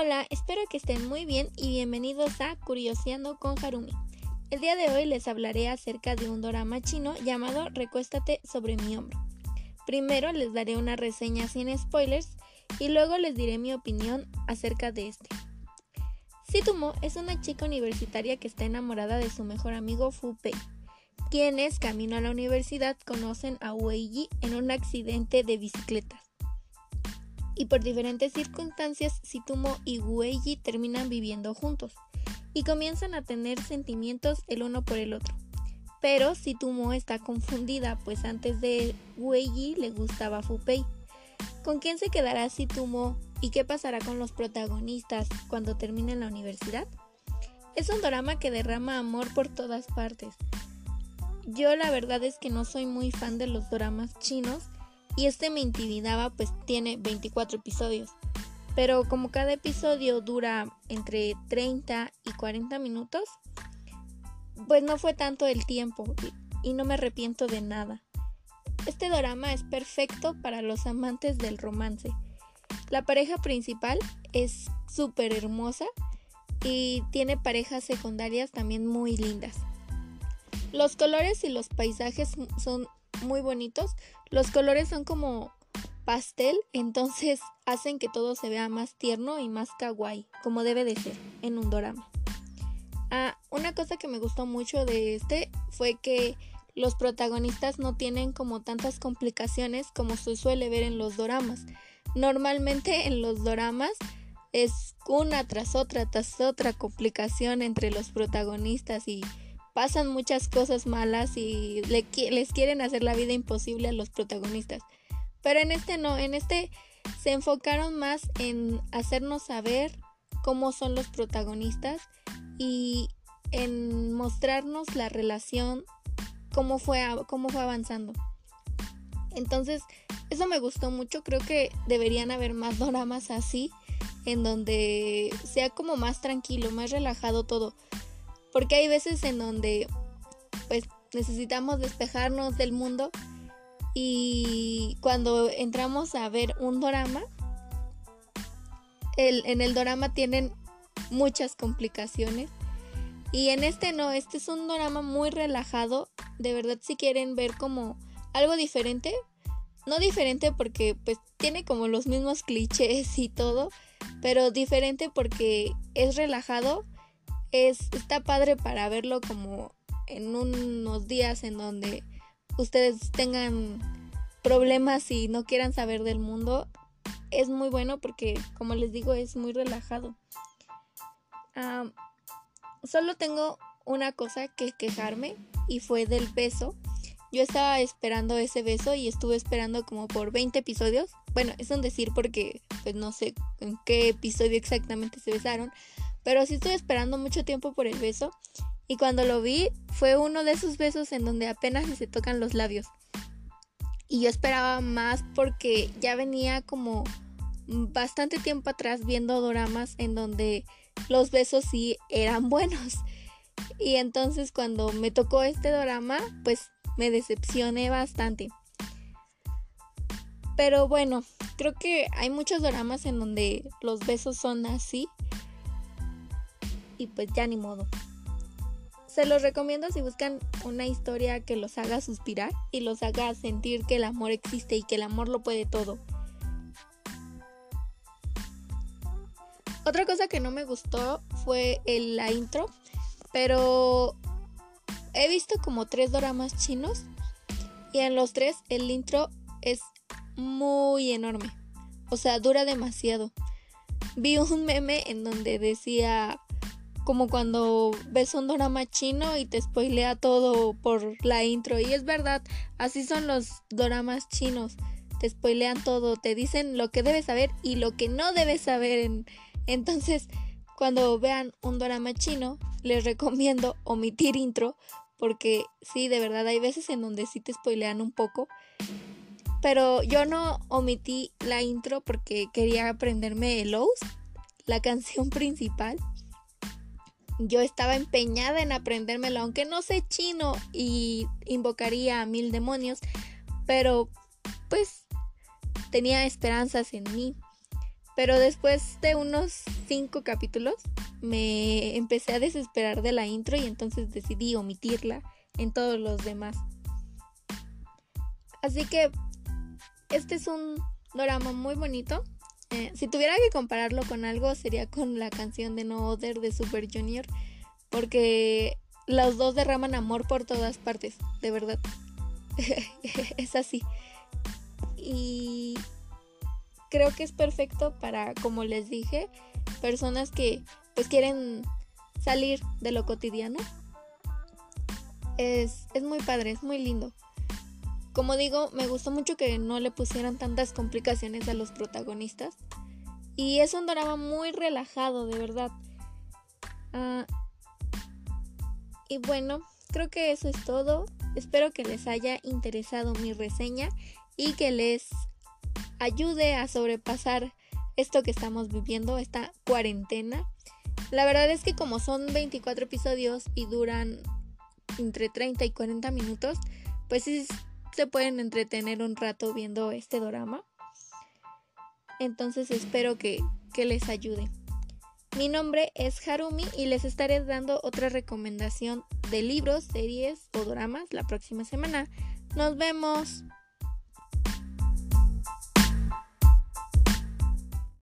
Hola, espero que estén muy bien y bienvenidos a Curioseando con Harumi. El día de hoy les hablaré acerca de un drama chino llamado Recuéstate sobre mi hombro. Primero les daré una reseña sin spoilers y luego les diré mi opinión acerca de este. Situmo es una chica universitaria que está enamorada de su mejor amigo Fu Pei, quienes camino a la universidad conocen a Wei Yi en un accidente de bicicletas y por diferentes circunstancias Situmo y Gueyi terminan viviendo juntos y comienzan a tener sentimientos el uno por el otro. Pero Situmo está confundida, pues antes de Gueyi le gustaba Fupei. ¿Con quién se quedará Situmo y qué pasará con los protagonistas cuando terminen la universidad? Es un drama que derrama amor por todas partes. Yo la verdad es que no soy muy fan de los dramas chinos, y este me intimidaba pues tiene 24 episodios. Pero como cada episodio dura entre 30 y 40 minutos, pues no fue tanto el tiempo y no me arrepiento de nada. Este drama es perfecto para los amantes del romance. La pareja principal es súper hermosa y tiene parejas secundarias también muy lindas. Los colores y los paisajes son muy bonitos. Los colores son como pastel, entonces hacen que todo se vea más tierno y más kawaii, como debe de ser en un dorama. Ah, una cosa que me gustó mucho de este fue que los protagonistas no tienen como tantas complicaciones como se suele ver en los doramas. Normalmente en los doramas es una tras otra tras otra complicación entre los protagonistas y pasan muchas cosas malas y les quieren hacer la vida imposible a los protagonistas. Pero en este no, en este se enfocaron más en hacernos saber cómo son los protagonistas y en mostrarnos la relación, cómo fue, cómo fue avanzando. Entonces, eso me gustó mucho, creo que deberían haber más dramas así, en donde sea como más tranquilo, más relajado todo. Porque hay veces en donde pues necesitamos despejarnos del mundo y cuando entramos a ver un drama, en el drama tienen muchas complicaciones. Y en este no, este es un drama muy relajado. De verdad si quieren ver como algo diferente. No diferente porque pues tiene como los mismos clichés y todo. Pero diferente porque es relajado es, está padre para verlo como en unos días en donde ustedes tengan problemas y no quieran saber del mundo. Es muy bueno porque, como les digo, es muy relajado. solo tengo una cosa que quejarme y fue del beso. Yo estaba esperando ese beso y estuve esperando como por 20 episodios. Bueno, es un decir porque pues no sé en qué episodio exactamente se besaron, pero sí estoy esperando mucho tiempo por el beso. Y cuando lo vi, fue uno de esos besos en donde apenas se tocan los labios. Y yo esperaba más porque ya venía como bastante tiempo atrás viendo doramas en donde los besos sí eran buenos. Y entonces cuando me tocó este drama, pues me decepcioné bastante. Pero bueno, creo que hay muchos dramas en donde los besos son así y pues ya ni modo. Se los recomiendo si buscan una historia que los haga suspirar y los haga sentir que el amor existe y que el amor lo puede todo. Otra cosa que no me gustó fue la intro, pero he visto como tres doramas chinos y en los tres el intro es muy enorme. O sea, dura demasiado. Vi un meme en donde decía como cuando ves un drama chino y te spoilea todo por la intro. Y es verdad, así son los doramas chinos. Te spoilean todo, te dicen lo que debes saber y lo que no debes saber. Entonces, cuando vean un drama chino, les recomiendo omitir intro. Porque sí, de verdad hay veces en donde sí te spoilean un poco. Pero yo no omití la intro porque quería aprenderme el O's, la canción principal yo estaba empeñada en aprendérmelo, aunque no sé chino y invocaría a mil demonios, pero pues tenía esperanzas en mí. Pero después de unos cinco capítulos me empecé a desesperar de la intro y entonces decidí omitirla en todos los demás. Así que este es un drama muy bonito. Eh, si tuviera que compararlo con algo sería con la canción de No Other de Super Junior. Porque los dos derraman amor por todas partes, de verdad. es así. Y creo que es perfecto para, como les dije, personas que pues quieren salir de lo cotidiano. Es, es muy padre, es muy lindo. Como digo, me gustó mucho que no le pusieran tantas complicaciones a los protagonistas. Y es un drama muy relajado, de verdad. Ah, y bueno, creo que eso es todo. Espero que les haya interesado mi reseña y que les ayude a sobrepasar esto que estamos viviendo, esta cuarentena. La verdad es que como son 24 episodios y duran entre 30 y 40 minutos, pues sí se pueden entretener un rato viendo este drama. Entonces espero que, que les ayude. Mi nombre es Harumi y les estaré dando otra recomendación de libros, series o dramas la próxima semana. Nos vemos.